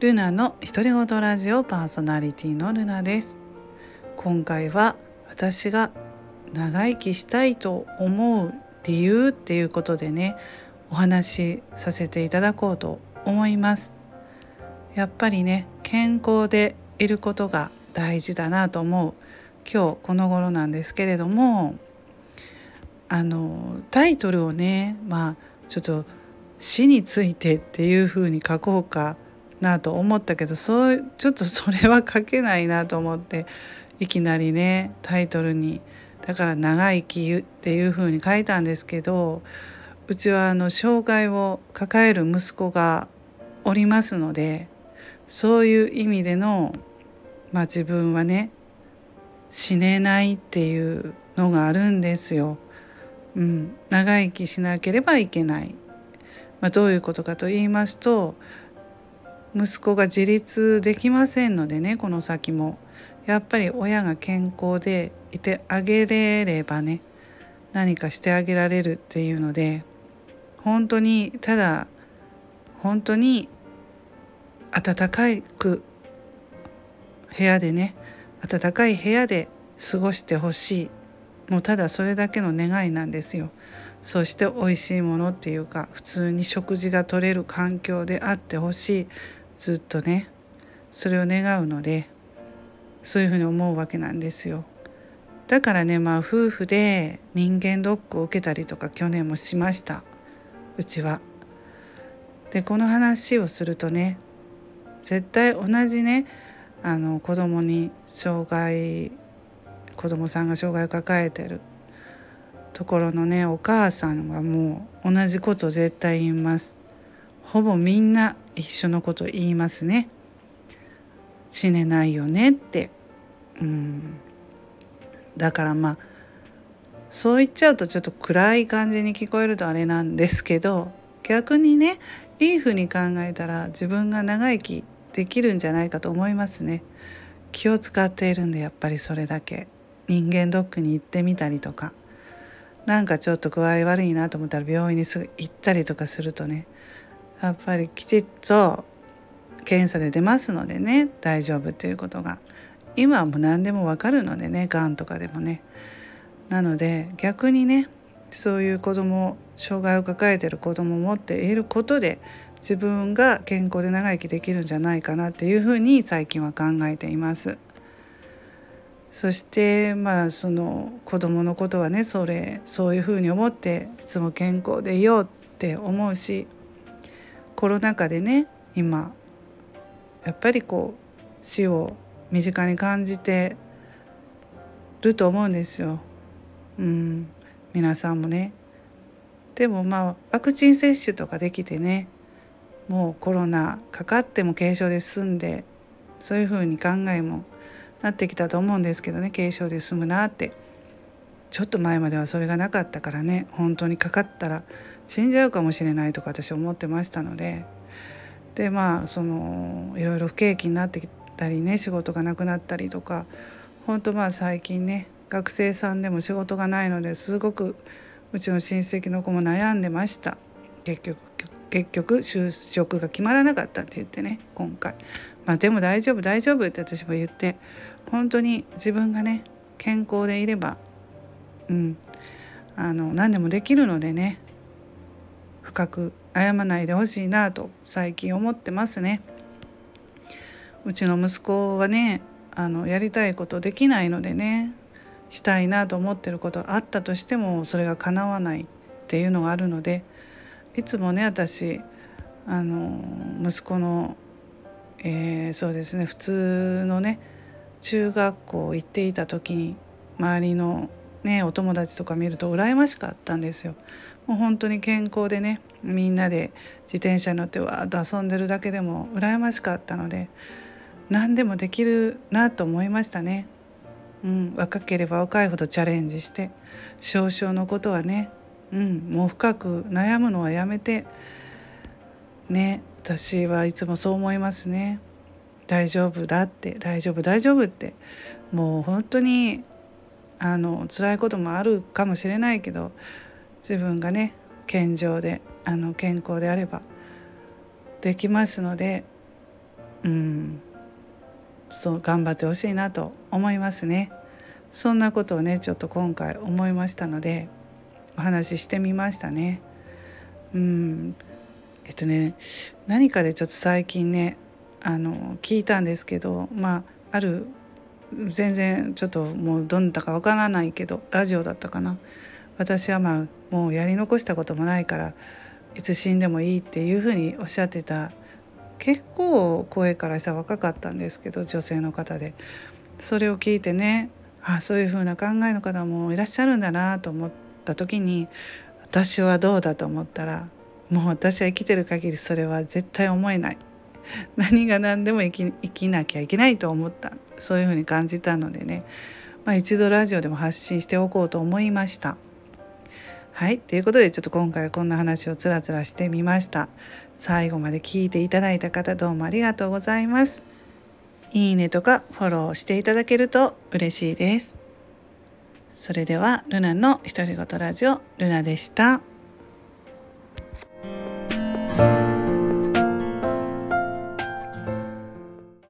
ルナの独り言ラジオパーソナリティのルナです。今回は私が長生きしたいと思う理由っていうことでねお話しさせていただこうと思います。やっぱりね健康でいることが大事だなと思う。今日この頃なんですけれどもあのタイトルをねまあちょっと死についてっていうふうに書こうかなと思ったけどそうちょっとそれは書けないなと思っていきなりねタイトルに。だから「長生き」っていうふうに書いたんですけどうちはあの障害を抱える息子がおりますのでそういう意味での、まあ、自分はね死ねないっていうのがあるんですよ。うん、長生きしなければいけない、まあ、どういうことかと言いますと息子が自立できませんのでねこの先も。やっぱり親が健康でいてあげれればね何かしてあげられるっていうので本当にただ本当に暖かく部屋でね暖かい部屋で過ごしてほしい。もうただそれだけの願いなんですよ。そして美味しいものっていうか普通に食事が取れる環境であってほしい。ずっとねそれを願うのでそういうふうに思うわけなんですよ。だからねまあ夫婦で人間ドックを受けたりとか去年もしましたうちは。でこの話をするとね絶対同じねあの子供に障害子供さんが障害を抱えてるところのねお母さんはもう同じこと絶対言います。ほぼみんな一緒のこと言いますね。死ねないよねって。うん。だからまあそう言っちゃうとちょっと暗い感じに聞こえるとあれなんですけど逆にねいいふうに考えたら自分が長生きできるんじゃないかと思いますね。気を使っているんでやっぱりそれだけ。人間ドックに行ってみたりとか。なんかちょっと具合悪いなと思ったら病院にすぐ行ったりとかするとねやっぱりきちっと検査で出ますのでね大丈夫っていうことが今はもう何でもわかるのでねがんとかでもねなので逆にねそういう子供障害を抱えてる子供を持っていることで自分が健康で長生きできるんじゃないかなっていうふうに最近は考えています。そしてまあその子供のことはねそれそういうふうに思っていつも健康でいようって思うしコロナ禍でね今やっぱりこう死を身近に感じてると思うんですよ。うん、皆さんもね。でもまあワクチン接種とかできてねもうコロナかかっても軽症で済んでそういうふうに考えもなってきたと思うんですけどね軽症で済むなってちょっと前まではそれがなかったからね本当にかかったら死んじゃうかもしれないとか私思ってましたのででまあそのいろいろ不景気になってきたりね仕事がなくなったりとか本当まあ最近ね学生さんでも仕事がないのですごくうちの親戚の子も悩んでました。結局結局就職が決まらなかったって言ってね今回。まあでも大丈夫大丈夫って私も言って本当に自分がね健康でいればうんあの何でもできるのでね深く謝らないでほしいなと最近思ってますね。うちの息子はねあのやりたいことできないのでねしたいなと思ってることあったとしてもそれが叶わないっていうのがあるのでいつもね私あの息子の、えー、そうですね普通のね中学校行っていた時に周りのねお友達とか見ると羨ましかったんですよ。もう本当に健康でねみんなで自転車に乗ってわーっと遊んでるだけでも羨ましかったので何でもできるなと思いましたね。うん、若ければ若いほどチャレンジして少々のことはね、うん、もう深く悩むのはやめてね私はいつもそう思いますね。大丈夫だって大丈夫大丈夫ってもう本当にあの辛いこともあるかもしれないけど自分がね健常であの健康であればできますのでうんそう頑張ってほしいなと思いますね。そんなことをねちょっと今回思いましたのでお話ししてみましたね。うんえっとね何かでちょっと最近ねあの聞いたんですけどまあある全然ちょっともうどんだかわからないけどラジオだったかな私はまあもうやり残したこともないからいつ死んでもいいっていうふうにおっしゃってた結構声からした若かったんですけど女性の方で。それを聞いてねあそういうふうな考えの方もいらっしゃるんだなと思った時に私はどうだと思ったらもう私は生きてる限りそれは絶対思えない。何が何でも生き生きなきゃいけないと思った。そういうふうに感じたのでね、まあ、一度ラジオでも発信しておこうと思いました。はいということでちょっと今回はこんな話をつらつらしてみました。最後まで聞いていただいた方どうもありがとうございます。いいねとかフォローしていただけると嬉しいです。それではルナの独り言ラジオルナでした。